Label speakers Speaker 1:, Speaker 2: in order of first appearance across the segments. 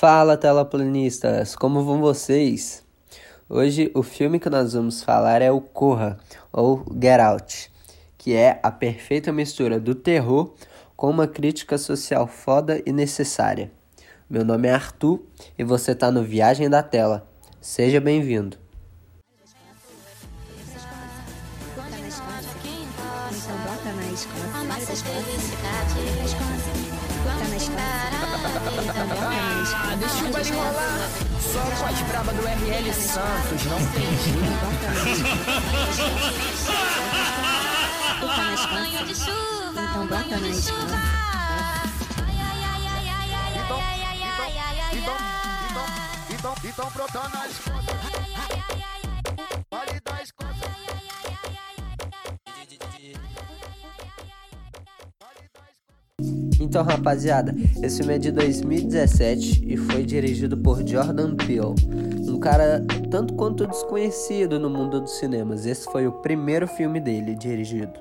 Speaker 1: Fala, telaplanistas, como vão vocês? Hoje o filme que nós vamos falar é o Corra, ou Get Out, que é a perfeita mistura do terror com uma crítica social foda e necessária. Meu nome é Arthur e você tá no Viagem da Tela. Seja bem-vindo.
Speaker 2: Ah, deixa o baile rolar. Só com as bravas do RL Santos, não tem
Speaker 3: Banho de chuva, então bota na escola.
Speaker 4: Então, então, então, então brotando na escola.
Speaker 1: Então, rapaziada, esse filme é de 2017 e foi dirigido por Jordan Peele, um cara tanto quanto desconhecido no mundo dos cinemas. Esse foi o primeiro filme dele dirigido.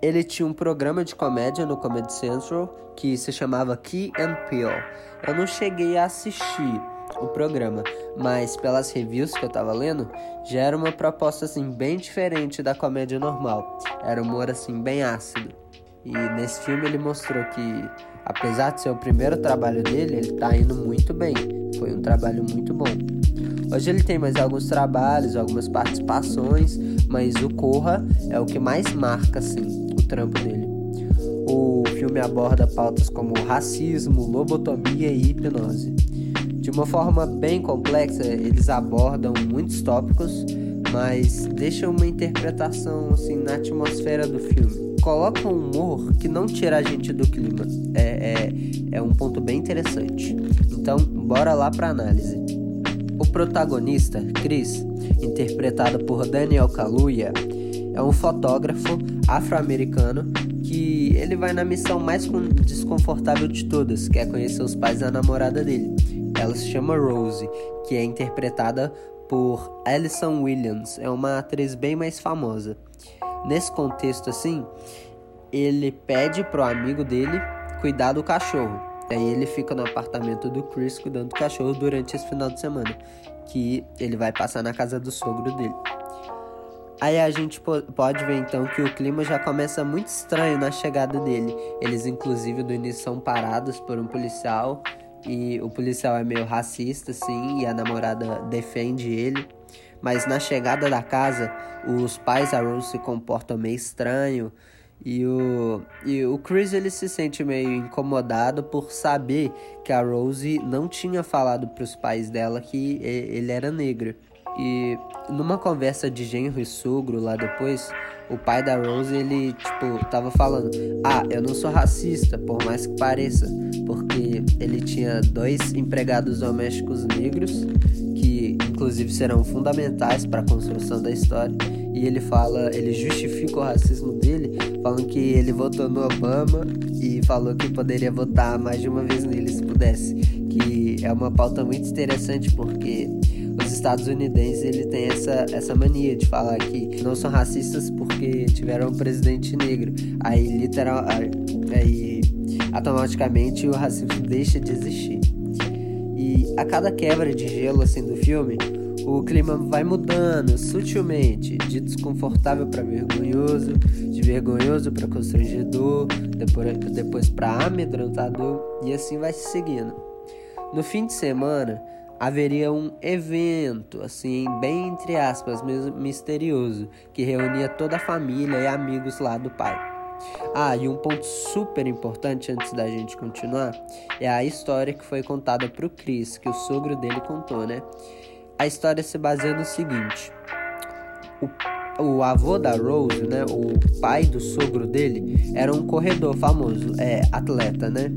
Speaker 1: Ele tinha um programa de comédia no Comedy Central que se chamava Key and Peele. Eu não cheguei a assistir o programa, mas pelas reviews que eu tava lendo, já era uma proposta assim bem diferente da comédia normal. Era humor assim bem ácido. E nesse filme ele mostrou que, apesar de ser o primeiro trabalho dele, ele tá indo muito bem. Foi um trabalho muito bom. Hoje ele tem mais alguns trabalhos, algumas participações, mas o Corra é o que mais marca assim o trampo dele. O filme aborda pautas como racismo, lobotomia e hipnose. De uma forma bem complexa, eles abordam muitos tópicos, mas deixam uma interpretação assim na atmosfera do filme coloca um humor que não tira a gente do clima. É, é, é um ponto bem interessante. Então, bora lá para análise. O protagonista, Chris, interpretado por Daniel Kaluuya, é um fotógrafo afro-americano que ele vai na missão mais desconfortável de todas, que é conhecer os pais da namorada dele. Ela se chama Rose, que é interpretada por Alison Williams, é uma atriz bem mais famosa. Nesse contexto assim, ele pede pro amigo dele cuidar do cachorro. Aí ele fica no apartamento do Chris cuidando do cachorro durante esse final de semana, que ele vai passar na casa do sogro dele. Aí a gente pode ver então que o clima já começa muito estranho na chegada dele. Eles inclusive do início são parados por um policial e o policial é meio racista assim e a namorada defende ele. Mas na chegada da casa, os pais da Rose se comportam meio estranho. E o, e o Chris ele se sente meio incomodado por saber que a Rose não tinha falado para os pais dela que ele era negro. E numa conversa de genro e sogro lá depois, o pai da Rose, ele, tipo, tava falando: Ah, eu não sou racista, por mais que pareça, porque ele tinha dois empregados domésticos negros inclusive serão fundamentais para a construção da história. E ele fala, ele justifica o racismo dele, falando que ele votou no Obama e falou que poderia votar mais de uma vez nele se pudesse. Que é uma pauta muito interessante porque os estadunidenses ele tem essa, essa mania de falar que não são racistas porque tiveram um presidente negro. Aí literal, aí automaticamente o racismo deixa de existir. E a cada quebra de gelo assim do filme, o clima vai mudando sutilmente, de desconfortável para vergonhoso, de vergonhoso para constrangedor, depois, para amedrontador e assim vai se seguindo. No fim de semana haveria um evento, assim, bem entre aspas, misterioso, que reunia toda a família e amigos lá do pai. Ah, e um ponto super importante antes da gente continuar é a história que foi contada pro Chris, que o sogro dele contou, né? A história se baseia no seguinte: o, o avô da Rose, né? O pai do sogro dele era um corredor famoso, é atleta, né?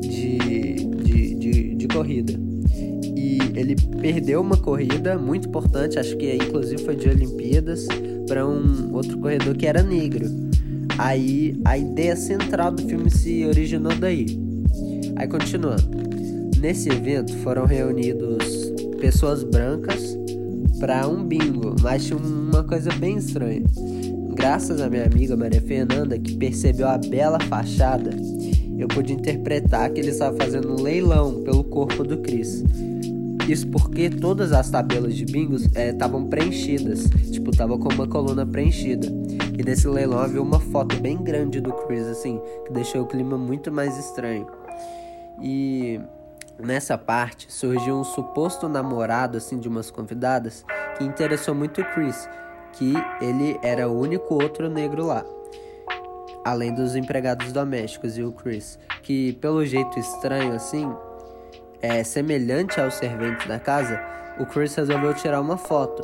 Speaker 1: De, de, de, de corrida. E ele perdeu uma corrida muito importante, acho que inclusive foi de Olimpíadas, para um outro corredor que era negro. Aí a ideia central do filme se originou daí. Aí continuando. Nesse evento foram reunidos pessoas brancas para um bingo, mas tinha uma coisa bem estranha. Graças à minha amiga Maria Fernanda, que percebeu a bela fachada, eu pude interpretar que ele estava fazendo um leilão pelo corpo do Chris. Isso porque todas as tabelas de bingos estavam é, preenchidas, tipo, tava com uma coluna preenchida. E nesse leilão havia uma foto bem grande do Chris, assim, que deixou o clima muito mais estranho. E nessa parte surgiu um suposto namorado, assim, de umas convidadas que interessou muito o Chris, que ele era o único outro negro lá. Além dos empregados domésticos e o Chris, que pelo jeito estranho assim, é, semelhante aos serventes da casa, o Chris resolveu tirar uma foto.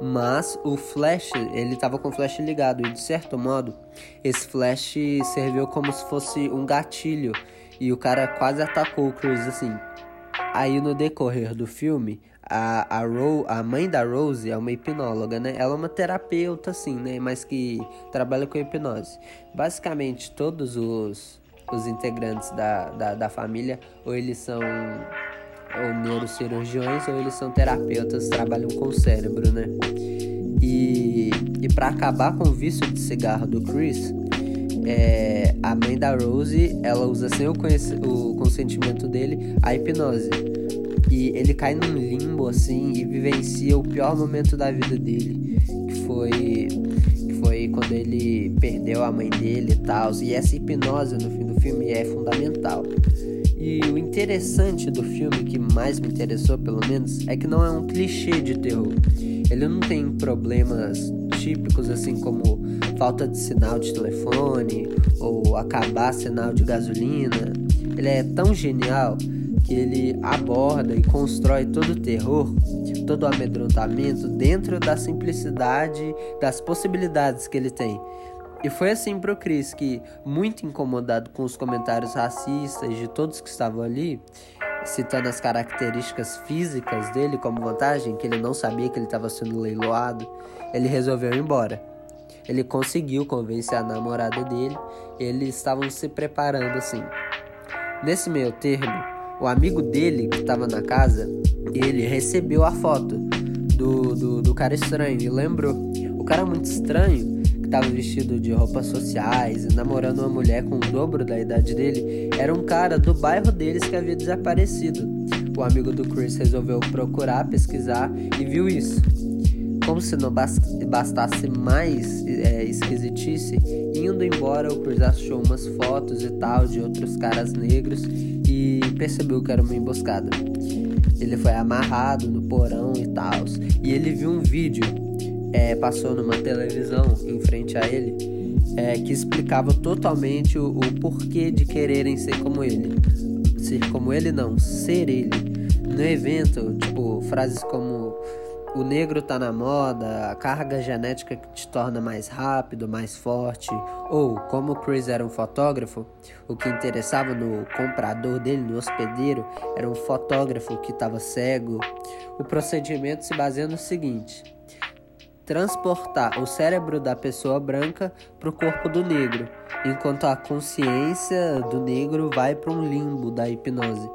Speaker 1: Mas o flash, ele estava com o flash ligado e de certo modo, esse flash serviu como se fosse um gatilho e o cara quase atacou o Chris assim. Aí no decorrer do filme, a, a, Ro, a mãe da Rose é uma hipnóloga, né? Ela é uma terapeuta, assim, né? Mas que trabalha com hipnose. Basicamente, todos os, os integrantes da, da, da família, ou eles são ou neurocirurgiões, ou eles são terapeutas, trabalham com o cérebro, né? E, e para acabar com o vício de cigarro do Chris, é, a mãe da Rose, ela usa sem o, o consentimento dele a hipnose. E ele cai num limbo assim e vivencia o pior momento da vida dele, que foi foi quando ele perdeu a mãe dele e tal. E essa hipnose no fim do filme é fundamental. E o interessante do filme, que mais me interessou pelo menos, é que não é um clichê de terror. Ele não tem problemas típicos assim como falta de sinal de telefone ou acabar sinal de gasolina. Ele é tão genial que ele aborda e constrói todo o terror, todo o amedrontamento dentro da simplicidade das possibilidades que ele tem. E foi assim pro Chris que, muito incomodado com os comentários racistas de todos que estavam ali, citando as características físicas dele como vantagem, que ele não sabia que ele estava sendo leiloado, ele resolveu ir embora. Ele conseguiu convencer a namorada dele, eles estavam se preparando assim. Nesse meio termo, o amigo dele que estava na casa, ele recebeu a foto do, do, do cara estranho e lembrou. O cara muito estranho, estava vestido de roupas sociais e namorando uma mulher com o dobro da idade dele, era um cara do bairro deles que havia desaparecido. O amigo do Chris resolveu procurar, pesquisar e viu isso. Como se não bastasse mais é, esquisitice, indo embora, o Chris achou umas fotos e tal de outros caras negros e percebeu que era uma emboscada. Ele foi amarrado no porão e tal. E ele viu um vídeo, é, passou numa televisão em frente a ele, é, que explicava totalmente o, o porquê de quererem ser como ele. Ser como ele, não, ser ele. No evento, tipo, frases como o negro tá na moda, a carga genética que te torna mais rápido, mais forte, ou como o Chris era um fotógrafo, o que interessava no comprador dele, no hospedeiro, era um fotógrafo que estava cego. O procedimento se baseia no seguinte: transportar o cérebro da pessoa branca para o corpo do negro, enquanto a consciência do negro vai para um limbo da hipnose.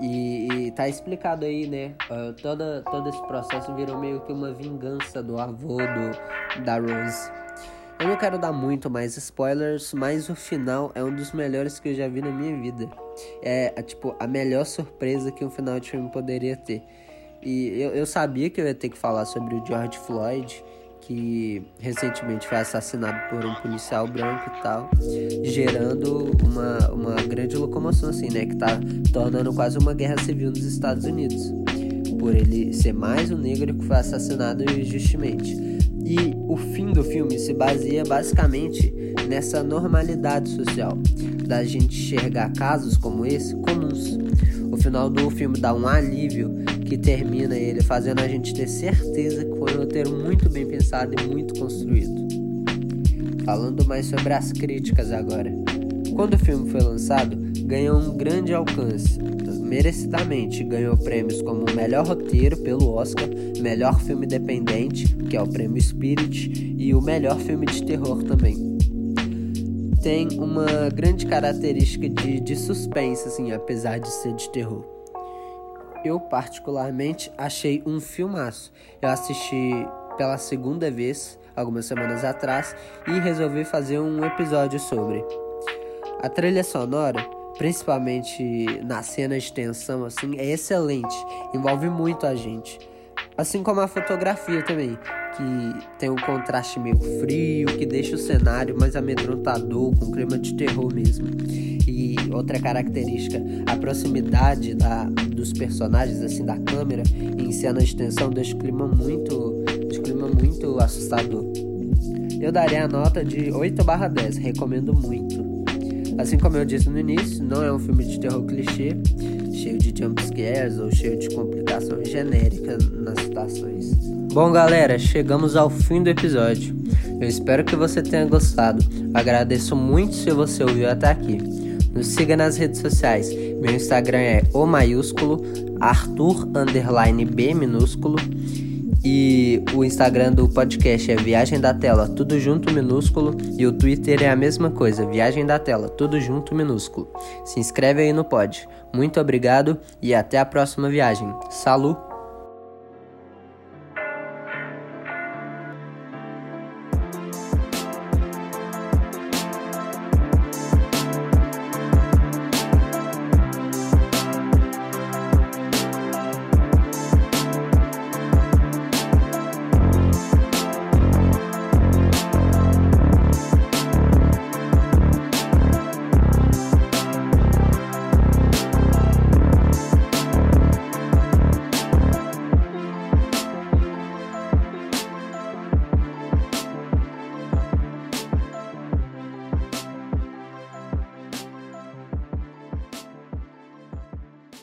Speaker 1: E, e tá explicado aí, né? Uh, toda, todo esse processo virou meio que uma vingança do avô do, da Rose. Eu não quero dar muito mais spoilers, mas o final é um dos melhores que eu já vi na minha vida. É, tipo, a melhor surpresa que um final de filme poderia ter. E eu, eu sabia que eu ia ter que falar sobre o George Floyd que recentemente foi assassinado por um policial branco e tal, gerando uma, uma grande locomoção, assim, né? Que tá tornando quase uma guerra civil nos Estados Unidos, por ele ser mais um negro que foi assassinado injustamente. E o fim do filme se baseia basicamente nessa normalidade social, da gente enxergar casos como esse comuns. O final do filme dá um alívio que termina ele fazendo a gente ter certeza que foi um roteiro muito bem pensado e muito construído. Falando mais sobre as críticas agora. Quando o filme foi lançado, ganhou um grande alcance. Merecidamente ganhou prêmios como melhor roteiro pelo Oscar, melhor filme independente, que é o prêmio Spirit, e o melhor filme de terror também. Tem uma grande característica de, de suspense, assim, apesar de ser de terror eu particularmente achei um filmaço. Eu assisti pela segunda vez, algumas semanas atrás, e resolvi fazer um episódio sobre. A trilha sonora principalmente nas cenas de tensão, assim, é excelente. Envolve muito a gente. Assim como a fotografia também, que tem um contraste meio frio, que deixa o cenário mais amedrontador, com clima de terror mesmo. E outra característica, a proximidade da, dos personagens, assim, da câmera, em cenas de tensão, deixa o clima muito, deixa o clima muito assustador. Eu daria a nota de 8 barra 10, recomendo muito. Assim como eu disse no início, não é um filme de terror clichê, cheio de jumpscares ou cheio de complicações genéricas nas situações. Bom, galera, chegamos ao fim do episódio. Eu espero que você tenha gostado. Agradeço muito se você ouviu até aqui. Nos siga nas redes sociais. Meu Instagram é o maiúsculo Arthur underline B minúsculo e o Instagram do podcast é Viagem da Tela, tudo junto minúsculo. E o Twitter é a mesma coisa, Viagem da Tela, tudo junto minúsculo. Se inscreve aí no pod. Muito obrigado e até a próxima viagem. Salut!